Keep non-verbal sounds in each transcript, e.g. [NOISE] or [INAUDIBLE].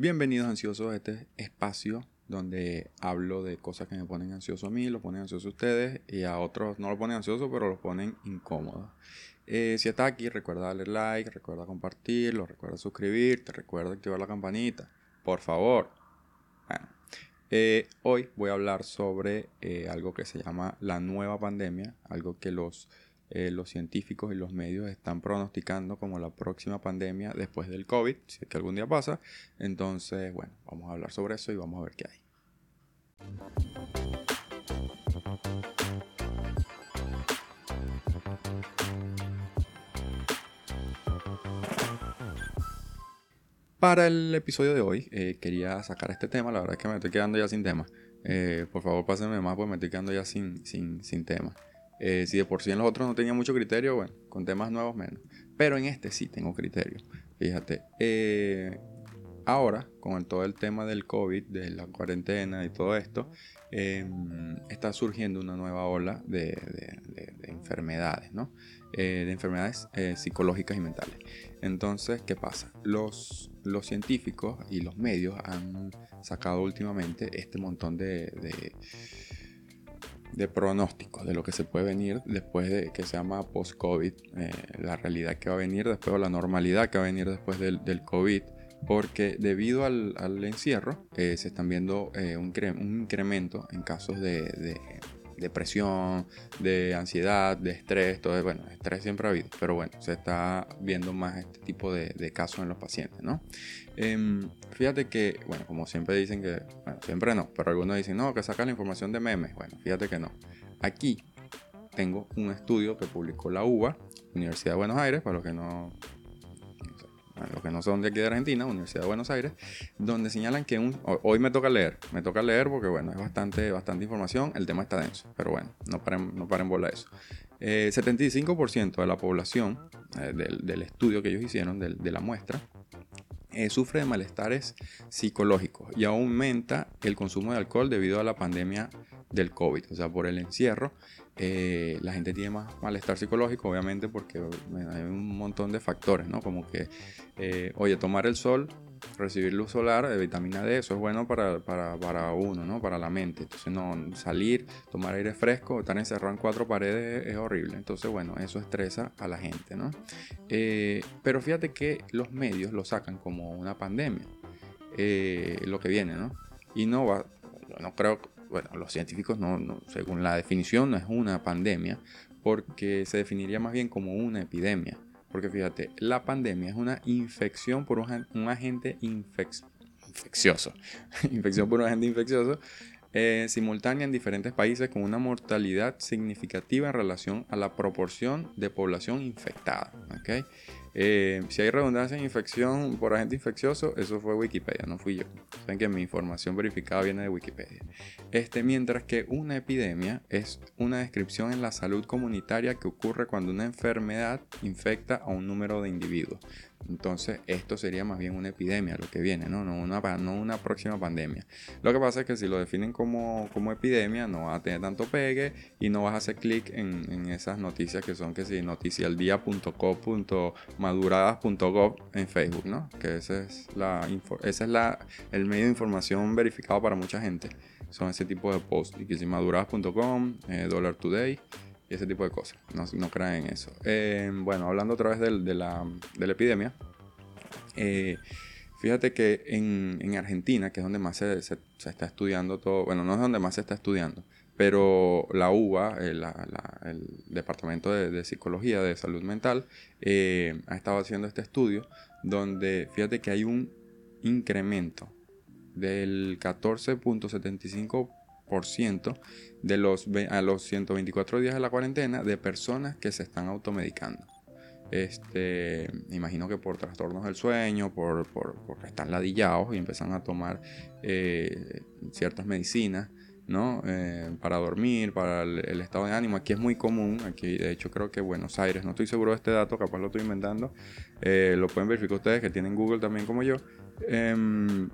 Bienvenidos ansiosos a este espacio donde hablo de cosas que me ponen ansioso a mí, lo ponen ansioso a ustedes y a otros no lo ponen ansioso, pero lo ponen incómodo. Eh, si estás aquí, recuerda darle like, recuerda compartirlo, recuerda suscribirte, recuerda activar la campanita, por favor. Bueno, eh, hoy voy a hablar sobre eh, algo que se llama la nueva pandemia, algo que los eh, los científicos y los medios están pronosticando como la próxima pandemia después del COVID, si es que algún día pasa. Entonces, bueno, vamos a hablar sobre eso y vamos a ver qué hay. Para el episodio de hoy eh, quería sacar este tema, la verdad es que me estoy quedando ya sin tema. Eh, por favor, pásenme más, porque me estoy quedando ya sin, sin, sin tema. Eh, si de por sí en los otros no tenía mucho criterio, bueno, con temas nuevos menos. Pero en este sí tengo criterio. Fíjate. Eh, ahora, con todo el tema del COVID, de la cuarentena y todo esto, em, está surgiendo una nueva ola de, enfermedades, ¿no? Eh, de enfermedades psicológicas y mentales. Entonces, ¿qué pasa? Los, los científicos y los medios han sacado últimamente este montón de de pronósticos de lo que se puede venir después de que se llama post-COVID, eh, la realidad que va a venir después o la normalidad que va a venir después del, del COVID, porque debido al, al encierro eh, se están viendo eh, un, un, incremento en casos de depresión, de ansiedad, de estrés, todo, bueno, estrés siempre ha habido, pero bueno, se está viendo más este tipo de, casos en los pacientes, ¿no? Em, fíjate que, bueno, como siempre dicen que, bueno, siempre no, pero algunos dicen, no, que saca la información de memes, bueno, fíjate que no. Aquí tengo un estudio que publicó la UBA, Universidad de Buenos Aires, para los que no los que no son de aquí de Argentina, Universidad de Buenos Aires, donde señalan que un, hoy me toca leer, me toca leer porque bueno, es bastante, bastante información, el tema está denso, pero bueno, no paren, no paren bola eso. 75% eh, de la población eh, del, estudio que ellos hicieron, de, la muestra, eh, sufre de malestares psicológicos y aumenta el consumo de alcohol debido a la pandemia del COVID, o sea, por el encierro eh, la gente tiene más malestar psicológico, obviamente, porque hay un montón de factores, ¿no? Como que, eh, oye, tomar el sol, recibir luz solar, eh, vitamina D, eso es bueno para, para, uno, ¿no? Para la mente. Entonces, no, salir, tomar aire fresco, estar encerrado en cuatro paredes es, horrible. Entonces, bueno, eso estresa a la gente, ¿no? pero fíjate que los medios lo sacan como una pandemia, lo que viene, ¿no? Y no va, no creo bueno, los científicos no, según la definición no es una pandemia, porque se definiría más bien como una epidemia. Porque fíjate, la pandemia es una infección por un, agente infeccioso. [LAUGHS] infección por un agente infeccioso eh, simultánea en diferentes países con una mortalidad significativa en relación a la proporción de población infectada. ¿okay? Eh, si hay redundancia en infección por agente infeccioso, eso fue Wikipedia, no fui yo. Saben que mi información verificada viene de Wikipedia. Este, mientras que una epidemia es una descripción en la salud comunitaria que ocurre cuando una enfermedad infecta a un número de individuos. Entonces, esto sería más bien una epidemia lo que viene, ¿no? No una, próxima pandemia. Lo que pasa es que si lo definen como, epidemia, no va a tener tanto pegue y no vas a hacer clic en, esas noticias que son que si en Facebook, ¿no? Que ese es, la ese es la, el medio de información verificado para mucha gente. Son ese tipo de posts. Y que si maduradas.com, eh, Dollar Today y ese tipo de cosas. No, no crean en eso. Eh, bueno, hablando otra vez de, la, de la, epidemia, eh, fíjate que en, en, Argentina, que es donde más se, se, está estudiando todo, bueno, no es donde más se está estudiando, pero la UBA, eh, el Departamento de, de, Psicología de Salud Mental, ha estado haciendo este estudio donde fíjate que hay un incremento del 14.75% de los, a los 124 días de la cuarentena de personas que se están automedicando. Este, imagino que por trastornos del sueño, por, por porque están ladillados y empiezan a tomar eh, ciertas medicinas, ¿no? Eh, para dormir, para el, estado de ánimo. Aquí es muy común, aquí de hecho creo que Buenos Aires, no estoy seguro de este dato, capaz lo estoy inventando, eh, lo pueden verificar ustedes que tienen Google también como yo. Em,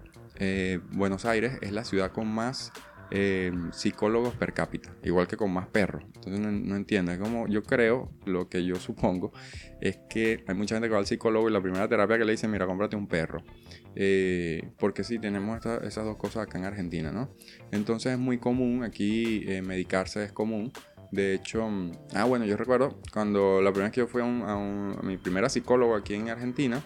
Buenos Aires es la ciudad con más eh, psicólogos per cápita, igual que con más perros. Entonces no, entiendo, es como yo creo, lo que yo supongo, es que hay mucha gente que va al psicólogo y la primera terapia que le dice, mira, cómprate un perro. Eh, porque sí, tenemos esas dos cosas acá en Argentina, ¿no? Entonces es muy común, aquí eh, medicarse es común. De hecho, mm, ah, bueno, yo recuerdo cuando la primera vez que yo fui a, a mi primera psicólogo aquí en Argentina,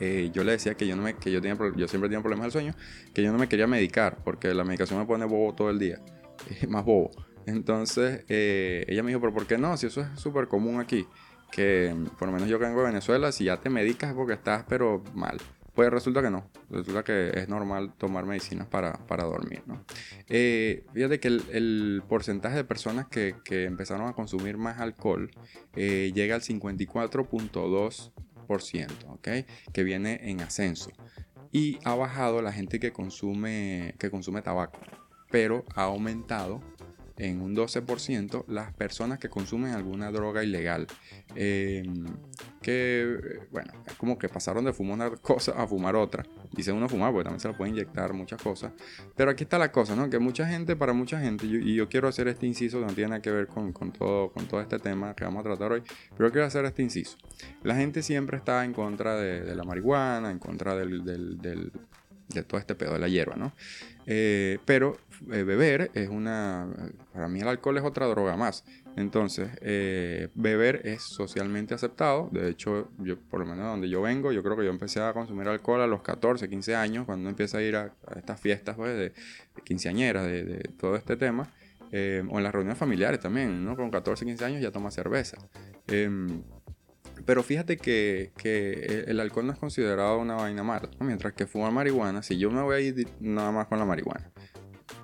eh, yo le decía que yo no me, que yo, siempre tenía problemas del sueño, que yo no me quería medicar, porque la medicación me pone bobo todo el día, [LAUGHS] más bobo. Entonces eh, ella me dijo, pero ¿por qué no? Si eso es súper común aquí, que por lo menos yo vengo de Venezuela, si ya te medicas es porque estás pero mal. Pues resulta que no, resulta que es normal tomar medicinas para, para dormir, ¿no? Eh, fíjate que el, porcentaje de personas que, que, empezaron a consumir más alcohol llega al 54.2 ¿ok? Que viene en ascenso. Y ha bajado la gente que consume, que consume tabaco, pero ha aumentado en un 12% las personas que consumen alguna droga ilegal. Em, que, bueno, es como que pasaron de fumar una cosa a fumar otra. Dice uno fumar porque también se lo puede inyectar muchas cosas. Pero aquí está la cosa, ¿no? Que mucha gente, para mucha gente, y yo quiero hacer este inciso que no tiene nada que ver con, todo, con todo este tema que vamos a tratar hoy, pero quiero hacer este inciso. La gente siempre está en contra de, la marihuana, en contra del, de todo este pedo de la hierba, ¿no? Eh, pero eh, beber es una, para mí el alcohol es otra droga más. Entonces, eh, beber es socialmente aceptado. De hecho, yo, por lo menos donde yo vengo, yo creo que yo empecé a consumir alcohol a los 14, 15 años, cuando empieza a ir a, estas fiestas pues, de, quinceañeras, de, todo este tema. o en las reuniones familiares también, ¿no? Con 14, 15 años ya toma cerveza. Pero fíjate que, que, el alcohol no es considerado una vaina mala, mientras que fumar marihuana, si yo me voy a ir nada más con la marihuana,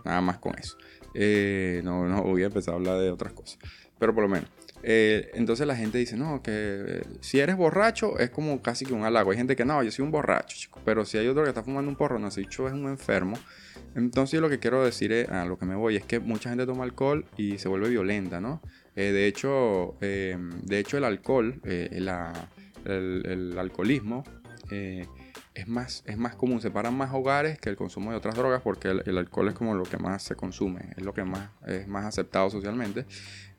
nada más con eso, eh, no, no voy a empezar a hablar de otras cosas, pero por lo menos. Eh, entonces la gente dice, no, que eh, si eres borracho es como casi que un halago. Hay gente que no, yo soy un borracho, chico. Pero si hay otro que está fumando un porro, no, ese dicho es un enfermo. Entonces lo que quiero decir a lo que me voy, es que mucha gente toma alcohol y se vuelve violenta, ¿no? Eh, de, hecho, eh, de hecho, el alcohol, eh, el, alcoholismo, es, más, es más común, separan más hogares que el consumo de otras drogas porque el, alcohol es como lo que más se consume, es lo que más es más aceptado socialmente.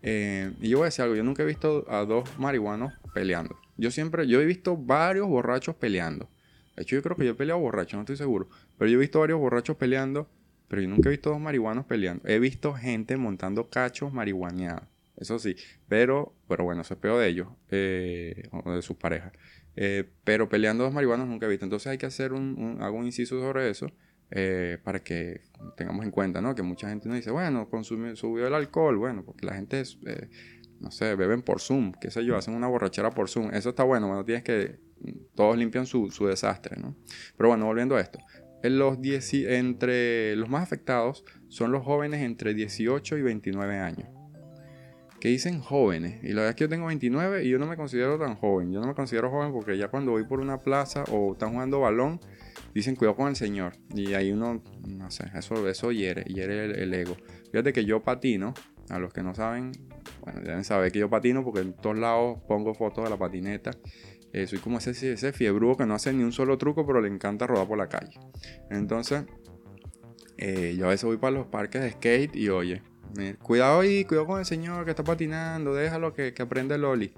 y yo voy a decir algo, yo nunca he visto a dos marihuanos peleando. Yo siempre, yo he visto varios borrachos peleando. De hecho, yo creo que yo he peleado borracho, no estoy seguro. Pero yo he visto varios borrachos peleando, pero yo nunca he visto dos marihuanos peleando. He visto gente montando cachos marihuaneados. Eso sí, pero, pero bueno, eso es peor de ellos eh, o de sus parejas. Eh, pero peleando dos marihuanos nunca he visto. Entonces hay que hacer un, un inciso sobre eso eh, para que tengamos en cuenta, ¿no? Que mucha gente nos dice, bueno, consumió, subió el alcohol, bueno, porque la gente, es, no sé, beben por Zoom, qué sé yo, hacen una borrachera por Zoom. Eso está bueno, bueno, tienes que, todos limpian su, su desastre, ¿no? Pero bueno, volviendo a esto. En los entre los más afectados son los jóvenes entre 18 y 29 años que dicen jóvenes. Y la verdad es que yo tengo 29 y yo no me considero tan joven. Yo no me considero joven porque ya cuando voy por una plaza o están jugando balón, dicen cuidado con el señor. Y ahí uno, no sé, eso, eso hiere, hiere el, ego. Fíjate que yo patino, a los que no saben, bueno, deben saber que yo patino porque en todos lados pongo fotos de la patineta. Eh, soy como ese, ese que no hace ni un solo truco, pero le encanta rodar por la calle. Entonces, eh, yo a veces voy para los parques de skate y oye, cuidado ahí, cuidado con el señor que está patinando, déjalo que, que aprenda el.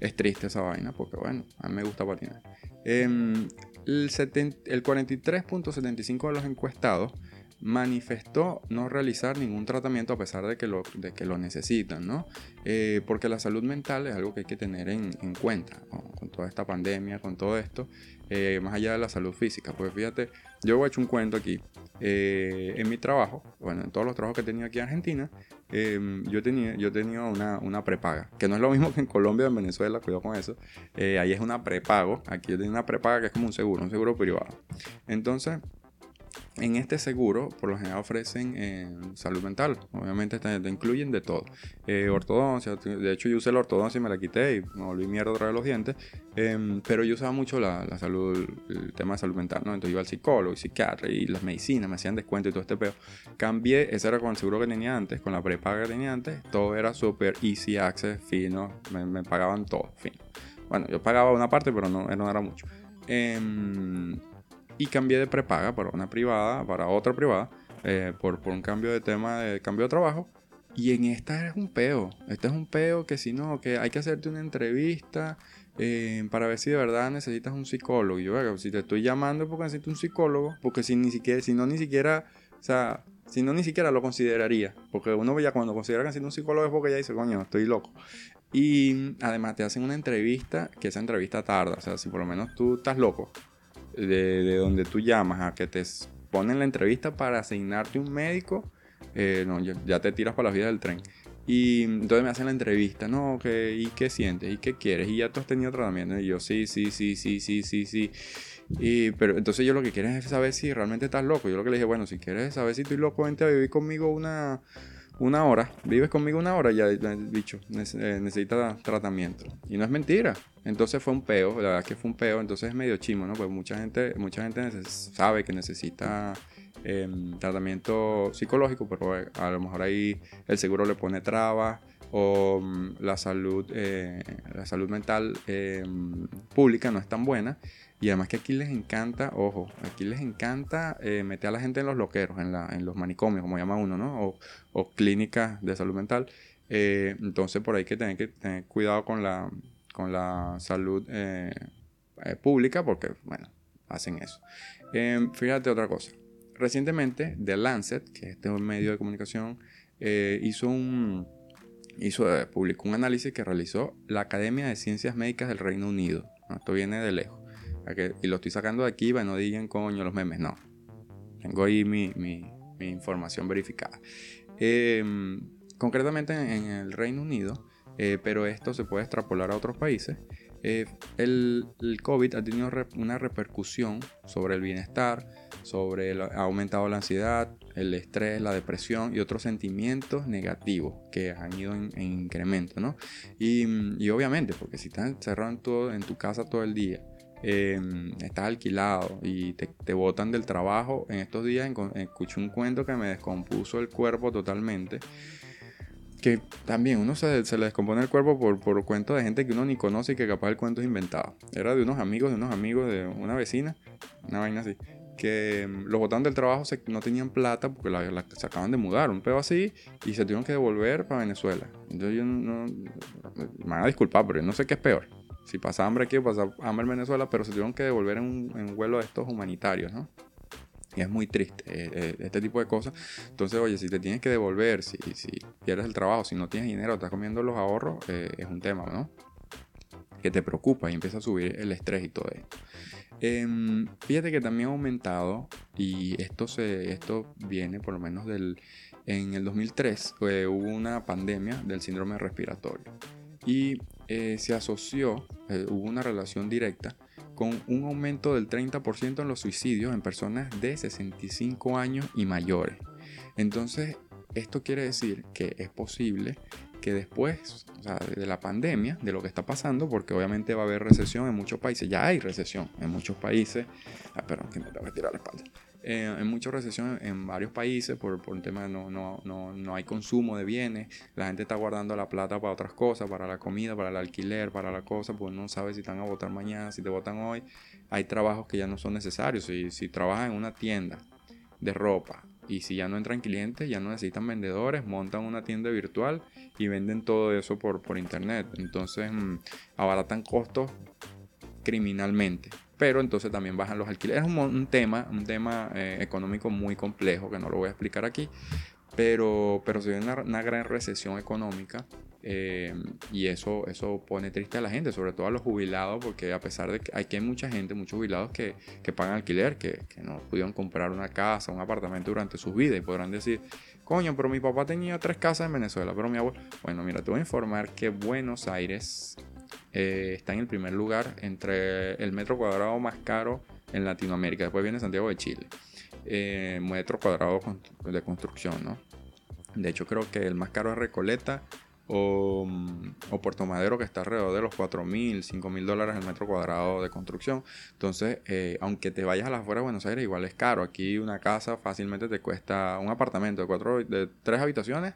Es triste esa vaina porque, bueno, a mí me gusta patinar. Em, el, el 43.75 de los encuestados manifestó no realizar ningún tratamiento a pesar de que lo, necesitan, ¿no? Eh, porque la salud mental es algo que hay que tener en, cuenta con toda esta pandemia, con todo esto, eh, más allá de la salud física. Pues fíjate, yo voy a un cuento aquí. Eh, en mi trabajo, bueno, en todos los trabajos que he tenido aquí en Argentina, yo tenía yo tenía una, una, prepaga, que no es lo mismo que en Colombia o en Venezuela, cuidado con eso. ahí es una prepago, aquí yo tenía una prepaga que es como un seguro, un seguro privado. Entonces, en este seguro, por lo general ofrecen eh, salud mental. Obviamente te, incluyen de todo. Eh, ortodoncia, de hecho yo usé la ortodoncia y me la quité y me volví mierda otra vez los dientes. Em, pero yo usaba mucho la, salud, el tema de salud mental, ¿no? Entonces iba al psicólogo y psiquiatra y las medicinas, me hacían descuento y todo este pedo. Cambié, ese era con el seguro que tenía antes, con la prepaga que tenía antes. Todo era súper easy access, fino, me, pagaban todo, fino. Bueno, yo pagaba una parte, pero no, no era mucho. Y cambié de prepaga para una privada, para otra privada. eh, por, por un cambio de tema, de cambio de trabajo. Y en esta es un peo. Este es un peo que si no, que hay que hacerte una entrevista eh, para ver si de verdad necesitas un psicólogo. Y yo, si te estoy llamando porque necesito un psicólogo, porque si ni siquiera, si no ni siquiera, o sea, si no ni siquiera lo consideraría. Porque uno ya cuando considera que necesita un psicólogo es porque ya dice, coño, estoy loco. Y además te hacen una entrevista, que esa entrevista tarda. O sea, si por lo menos tú estás loco, de, de donde tú llamas a que te ponen la entrevista para asignarte un médico eh, no, ya, te tiras para la vida del tren. Y entonces me hacen la entrevista, no, que, ¿y qué sientes? ¿Y qué quieres? ¿Y ya tú has tenido tratamiento? Y yo, sí, sí, sí, sí, sí, sí, sí. Y, pero entonces yo lo que quiero es saber si realmente estás loco. Yo lo que le dije, bueno, si quieres saber si estoy loco, vente a vivir conmigo una, una hora. Vives conmigo una hora, ya el bicho eh, necesita tratamiento. Y no es mentira. Entonces fue un peo, la verdad que fue un peo. Entonces es medio chimo, ¿no? Pues mucha gente, mucha gente sabe que necesita Em, tratamiento psicológico, pero eh, a lo mejor ahí el seguro le pone trabas o mm, la salud, eh, la salud mental em, pública no es tan buena. Y además que aquí les encanta, ojo, aquí les encanta eh, meter a la gente en los loqueros, en, la, en los manicomios, como llama uno, ¿no? O, o clínicas de salud mental. entonces por ahí que tener que tener cuidado con la, con la salud pública porque, bueno, hacen eso. Em, fíjate otra cosa recientemente, The Lancet, que es este medio de comunicación, eh, hizo un, hizo, eh, publicó un análisis que realizó la Academia de Ciencias Médicas del Reino Unido. Esto viene de lejos. y lo estoy sacando de aquí, para no digan coño los memes, no. Tengo ahí mi, mi, información verificada. Em, concretamente en, el Reino Unido, eh, pero esto se puede extrapolar a otros países. el, el, COVID ha tenido una repercusión sobre el bienestar, sobre ha aumentado la ansiedad, el estrés, la depresión y otros sentimientos negativos que han ido en, incremento, ¿no? Y, obviamente, porque si estás encerrado en, todo, en tu casa todo el día, em, estás alquilado y te, te, botan del trabajo, en estos días escuché un cuento que me descompuso el cuerpo totalmente que también uno se, se, le descompone el cuerpo por, por cuentos de gente que uno ni conoce y que capaz el cuento es inventado. Era de unos amigos, de unos amigos de una vecina, una vaina así que mm, los botaron del trabajo no tenían plata porque se acaban de mudar, un pedo así, y se tuvieron que devolver para Venezuela. Entonces yo no, me van a disculpar, pero yo no sé qué es peor. Si pasa hambre aquí pasa hambre en Venezuela, pero se tuvieron que devolver en un, vuelo de estos humanitarios, ¿no? Y es muy triste eh, eh, este tipo de cosas. Entonces, oye, si te tienes que devolver, si, si pierdes el trabajo, si no tienes dinero, estás comiendo los ahorros, eh, es un tema, ¿no? Que te preocupa y empieza a subir el estrés y todo esto. Em, fíjate que también ha aumentado, y esto, se, esto viene por lo menos del... En el 2003 hubo una pandemia del síndrome respiratorio y eh, se asoció, eh, hubo una relación directa con un aumento del 30% en los suicidios en personas de 65 años y mayores. Entonces, esto quiere decir que es posible que después de la pandemia, de lo que está pasando, porque obviamente va a haber recesión en muchos países, ya hay recesión en muchos países, ah, perdón, que me tirar la espalda, eh, en mucha recesión en varios países por, por un tema de no, no, no, no, hay consumo de bienes, la gente está guardando la plata para otras cosas, para la comida, para el alquiler, para la cosa, pues no sabe si están a votar mañana, si te votan hoy, hay trabajos que ya no son necesarios, si, si trabajas en una tienda de ropa, y si ya no entran clientes, ya no necesitan vendedores, montan una tienda virtual y venden todo eso por, por internet. Entonces mm, abaratan costos criminalmente. Pero entonces también bajan los alquileres. Es un, tema, un tema eh, económico muy complejo que no lo voy a explicar aquí. Pero, pero se ve una, una gran recesión económica eh, y eso, eso pone triste a la gente, sobre todo a los jubilados, porque a pesar de que hay mucha gente, muchos jubilados que, que pagan alquiler, que, que, no pudieron comprar una casa, un apartamento durante sus vidas y podrán decir, coño, pero mi papá tenía tres casas en Venezuela, pero mi abuelo... Bueno, mira, te voy a informar que Buenos Aires eh, está en el primer lugar entre el metro cuadrado más caro en Latinoamérica. Después viene Santiago de Chile. Eh, metro cuadrado de construcción, ¿no? De hecho, creo que el más caro es Recoleta o, Puerto Madero que está alrededor de los 4 mil, 5 mil dólares el metro cuadrado de construcción. Entonces, eh, aunque te vayas a las afueras de Buenos Aires, igual es caro. Aquí una casa fácilmente te cuesta, un apartamento de, cuatro, de tres habitaciones,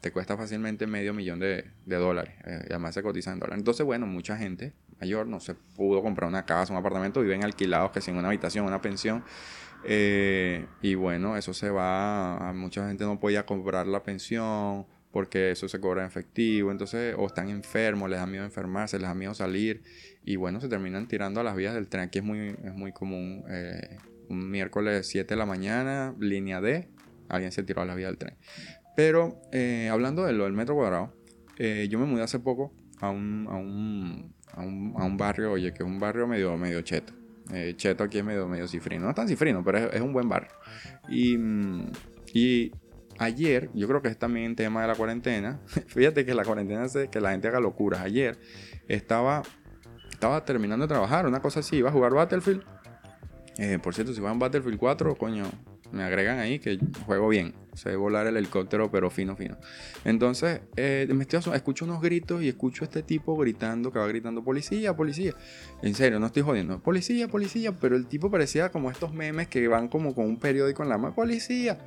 te cuesta fácilmente medio millón de, dólares. Eh, además se cotiza en dólares. Entonces, bueno, mucha gente, mayor, no se pudo comprar una casa, un apartamento, viven alquilados, que sin una habitación, una pensión. Eh, y bueno, eso se va, mucha gente no podía comprar la pensión porque eso se cobra en efectivo, entonces o están enfermos, les da miedo enfermarse, les da miedo salir y bueno, se terminan tirando a las vías del tren. Aquí es muy, es muy común, eh, un miércoles 7 de la mañana, línea D, alguien se tiró a la vía del tren. Pero eh, hablando de lo del metro cuadrado, eh, yo me mudé hace poco a un, a un, a un, barrio, oye, que es un barrio medio, medio cheto. cheto aquí es medio, medio cifrino. No es tan cifrino, pero es, un buen barrio. Y, y ayer, yo creo que es también tema de la cuarentena. [LAUGHS] Fíjate que la cuarentena hace que la gente haga locuras. Ayer estaba, estaba terminando de trabajar, una cosa así, iba a jugar Battlefield. Eh, por cierto, si van Battlefield 4, coño, me agregan ahí que juego bien. Sé volar el helicóptero, pero fino, fino. Entonces, eh, me estoy, escucho unos gritos y escucho a este tipo gritando, que va gritando, policía, policía. En serio, no estoy jodiendo. Policía, policía. Pero el tipo parecía como estos memes que van como con un periódico en la mano. Policía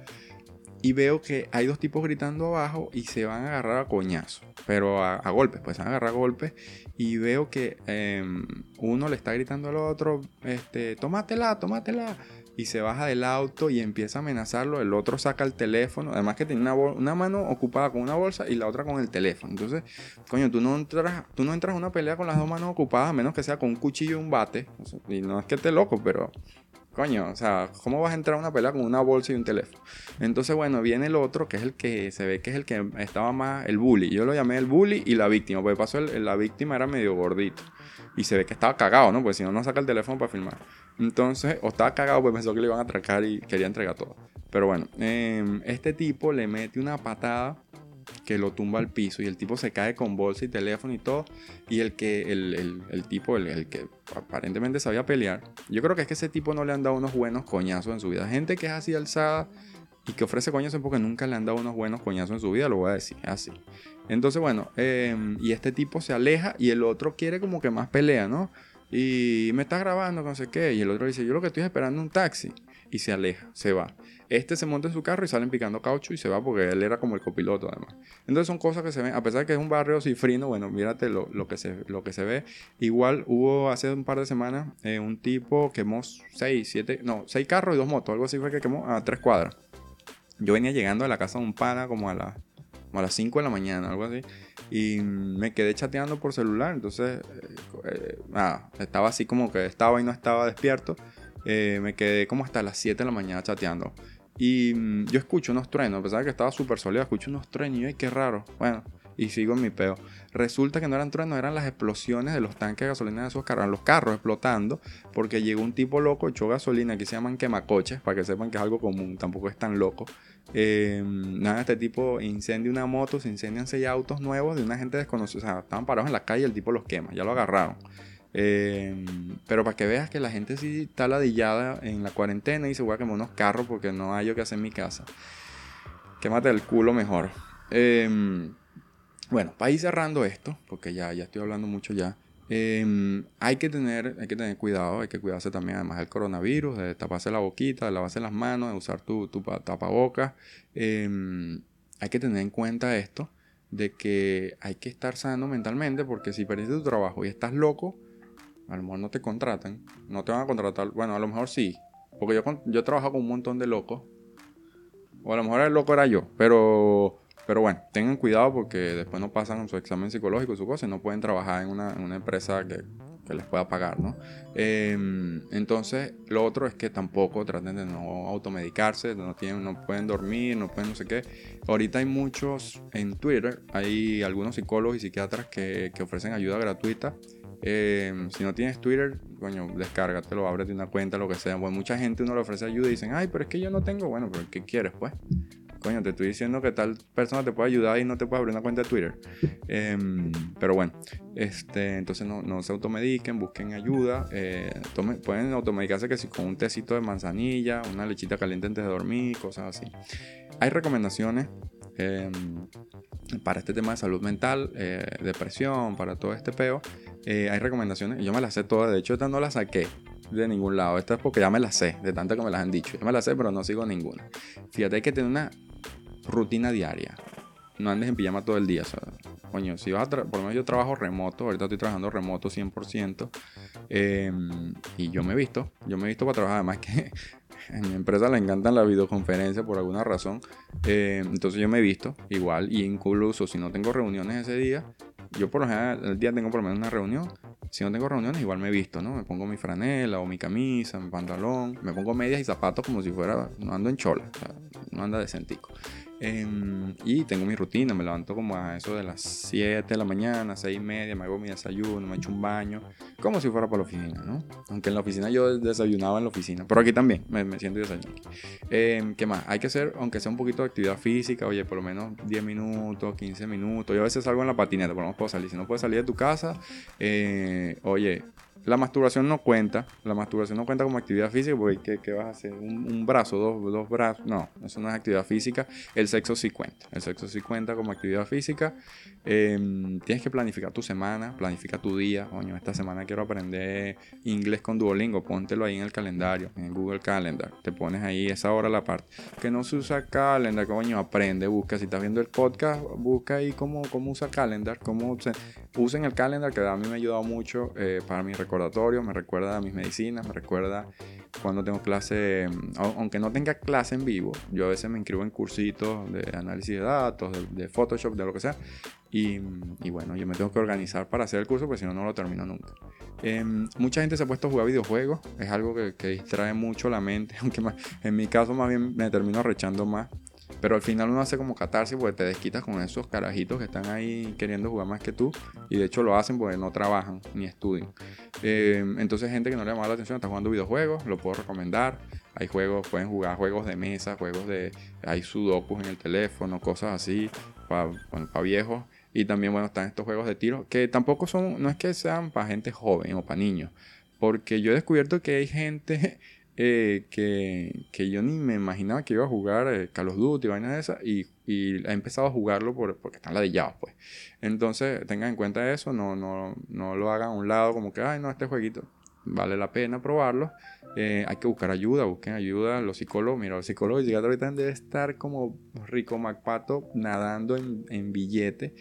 y veo que hay dos tipos gritando abajo y se van a agarrar a coñazo, pero a, golpes, pues se van a agarrar a golpes y veo que em, uno le está gritando al otro, este, tómatela, tómatela. Y se baja del auto y empieza a amenazarlo. El otro saca el teléfono. Además que tiene una, una mano ocupada con una bolsa y la otra con el teléfono. Entonces, coño, tú no entras, tú no entras a una pelea con las dos manos ocupadas a menos que sea con un cuchillo y un bate. y no es que esté loco, pero Coño, o sea, ¿cómo vas a entrar a una pelea con una bolsa y un teléfono? Entonces, bueno, viene el otro, que es el que se ve que es el que estaba más, el bully. Yo lo llamé el bully y la víctima, porque pasó la víctima era medio gordito. Y se ve que estaba cagado, ¿no? Porque si no, no saca el teléfono para filmar. Entonces, o estaba cagado, pues pensó que le iban a atracar y quería entregar todo. Pero bueno, em, este tipo le mete una patada que lo tumba al piso y el tipo se cae con bolsa y teléfono y todo. Y el que, el, tipo, el, que aparentemente sabía pelear, yo creo que es que ese tipo no le han dado unos buenos coñazos en su vida. Gente que es así alzada y que ofrece coñazos porque nunca le han dado unos buenos coñazos en su vida, lo voy a decir, así. Entonces, bueno, em, y este tipo se aleja y el otro quiere como que más pelea, ¿no? Y me está grabando, no sé qué. Y el otro dice, yo lo que estoy esperando es un taxi. Y se aleja, se va. Este se monta en su carro y salen picando caucho y se va porque él era como el copiloto además. Entonces son cosas que se ven, a pesar de que es un barrio cifrino, bueno, mírate lo, lo que, se, lo que se ve. Igual hubo hace un par de semanas eh, un tipo quemó seis, siete, no, seis carros y dos motos, algo así fue que quemó a tres cuadras. Yo venía llegando a la casa de un pana como a, a las 5 de la mañana, algo así. Y me quedé chateando por celular. Entonces, eh, eh, estaba así como que estaba y no estaba despierto. me quedé como hasta las 7 de la mañana chateando. Y mm, yo escucho unos truenos, a pesar de que estaba súper sólido, escucho unos truenos y ay, qué raro. Bueno, y sigo en mi peo. Resulta que no eran truenos, eran las explosiones de los tanques de gasolina de esos carros, los carros explotando, porque llegó un tipo loco, echó gasolina, aquí se llaman quemacoches, para que sepan que es algo común, tampoco es tan loco. Eh, nada, este tipo incendia una moto, se incendian seis autos nuevos de una gente desconocida, o sea, estaban parados en la calle el tipo los quema, ya lo agarraron. Em, pero para que veas que la gente sí está ladillada en la cuarentena y se voy a quemar unos carros porque no hay yo que hacer en mi casa. Quémate el culo mejor. Em, bueno, para ir cerrando esto, porque ya, ya estoy hablando mucho ya. Em, hay, que tener, hay que tener cuidado, hay que cuidarse también además del coronavirus, de taparse la boquita, de lavarse las manos, de usar tu, tu tapabocas. hay que tener en cuenta esto, de que hay que estar sano mentalmente, porque si perdiste tu trabajo y estás loco, a lo mejor no te contratan, no te van a contratar, bueno, a lo mejor sí, porque yo, yo he trabajado con un montón de locos, o a lo mejor el loco era yo, pero, pero bueno, tengan cuidado porque después no pasan su examen psicológico su cosa y no pueden trabajar en una, empresa que, les pueda pagar, ¿no? Em, entonces, lo otro es que tampoco traten de no automedicarse, no, tienen, no pueden dormir, no pueden no sé qué. Ahorita hay muchos en Twitter, hay algunos psicólogos y psiquiatras que, que ofrecen ayuda gratuita Em, si no tienes Twitter, coño, descárgatelo, ábrete una cuenta, lo que sea. Bueno, mucha gente uno le ofrece ayuda y dicen, ay, pero es que yo no tengo. Bueno, pero ¿qué quieres, pues? Coño, te estoy diciendo que tal persona te puede ayudar y no te puede abrir una cuenta de Twitter. Em, pero bueno, este, entonces no, no se automediquen, busquen ayuda. Eh, pueden automedicarse que si con un tecito de manzanilla, una lechita caliente antes de dormir, cosas así. Hay recomendaciones em, para este tema de salud mental, eh, depresión, para todo este peo. Eh, hay recomendaciones, yo me las sé todas, de hecho esta no la saqué de ningún lado, esta es porque ya me las sé, de tanto que me las han dicho, yo me las sé pero no sigo ninguna. Fíjate, hay que tener una rutina diaria, no andes en pijama todo el día, coño, si vas a por lo menos yo trabajo remoto, ahorita estoy trabajando remoto 100%, em, y yo me he visto, yo me he visto para trabajar, además que [LAUGHS] en mi empresa le encantan las videoconferencias por alguna razón, em, entonces yo me he visto igual, y incluso si no tengo reuniones ese día, yo por lo general el día tengo por lo menos una reunión, si no tengo reuniones, igual me he visto, ¿no? Me pongo mi franela o mi camisa, mi pantalón, me pongo medias y zapatos como si fuera, no ando en chola, no anda decentico. Em, y tengo mi rutina, me levanto como a eso de las 7 de la mañana, 6 y media, me hago mi desayuno, me echo un baño, como si fuera para la oficina, ¿no? Aunque en la oficina yo desayunaba en la oficina, pero aquí también me, siento desayuno. Eh, ¿Qué más? Hay que hacer, aunque sea un poquito de actividad física, oye, por lo menos 10 minutos, 15 minutos. Yo a veces salgo en la patineta, por lo menos puedo salir. Si no puedes salir de tu casa, eh, oye, la masturbación no cuenta. La masturbación no cuenta como actividad física porque ¿qué, vas a hacer? ¿Un, brazo? Dos, brazos? No, eso no es actividad física. El sexo sí cuenta. El sexo sí cuenta como actividad física. Em, tienes que planificar tu semana, planifica tu día. Coño, esta semana quiero aprender inglés con Duolingo. Póntelo ahí en el calendario, en el Google Calendar. Te pones ahí esa hora la parte. Que no se usa Calendar, coño, aprende, busca. Si estás viendo el podcast, busca ahí cómo, cómo usa Calendar. Cómo usen el Calendar, que a mí me ha ayudado mucho eh, para mi recordatorio me recuerda a mis medicinas, me recuerda cuando tengo clase, aunque no tenga clase en vivo, yo a veces me inscribo en cursitos de análisis de datos, de, Photoshop, de lo que sea, y, bueno, yo me tengo que organizar para hacer el curso, porque si no, no lo termino nunca. Em, mucha gente se ha puesto a jugar videojuegos, es algo que, que distrae mucho la mente, [LAUGHS] aunque en mi caso más bien me termino arrechando más pero al final uno hace como catarsis porque te desquitas con esos carajitos que están ahí queriendo jugar más que tú. Y de hecho lo hacen porque no trabajan ni estudian. Eh, entonces gente que no le llama la atención está jugando videojuegos, lo puedo recomendar. Hay juegos, pueden jugar juegos de mesa, juegos de... Hay sudokus en el teléfono, cosas así, para pa viejos. Y también, bueno, están estos juegos de tiro, que tampoco son, no es que sean para gente joven o para niños. Porque yo he descubierto que hay gente eh, que, que, yo ni me imaginaba que iba a jugar eh, Call of Duty, vainas de esas, y, y, he empezado a jugarlo por, porque están ladillados, pues. Entonces, tengan en cuenta eso, no, no, no lo hagan a un lado como que, ay, no, este jueguito vale la pena probarlo. Eh, hay que buscar ayuda, busquen ayuda. Los psicólogos, mira, los psicólogos llegados ahorita deben estar como rico Macpato nadando en, en billete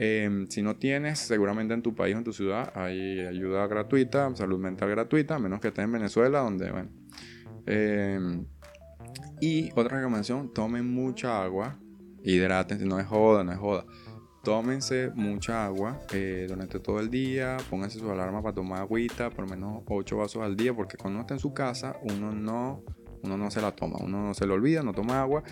Em, si no tienes, seguramente en tu país o en tu ciudad hay ayuda gratuita, salud mental gratuita, a menos que estés en Venezuela, donde, bueno. Em, y otra recomendación, tomen mucha agua, hidrátense, no es joda, no es joda. Tómense mucha agua eh, durante todo el día, pónganse su alarma para tomar agüita, por menos 8 vasos al día, porque cuando uno está en su casa, uno no uno no se la toma, uno no se lo olvida, no toma agua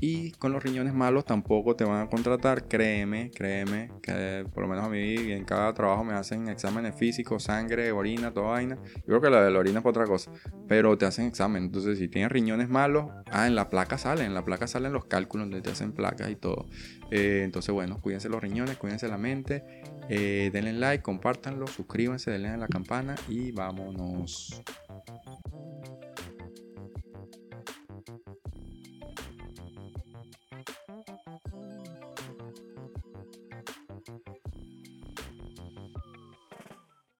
y con los riñones malos tampoco te van a contratar, créeme, créeme, que por lo menos a mí en cada trabajo me hacen exámenes físicos, sangre, orina, toda vaina. Yo creo que la de la orina es para otra cosa, pero te hacen examen, entonces si tienes riñones malos, ah, en la placa salen, en la placa salen los cálculos donde te hacen placas y todo. Eh, entonces bueno, cuídense los riñones, cuídense la mente, eh, denle like, compártanlo, suscríbanse, denle a la campana y vámonos.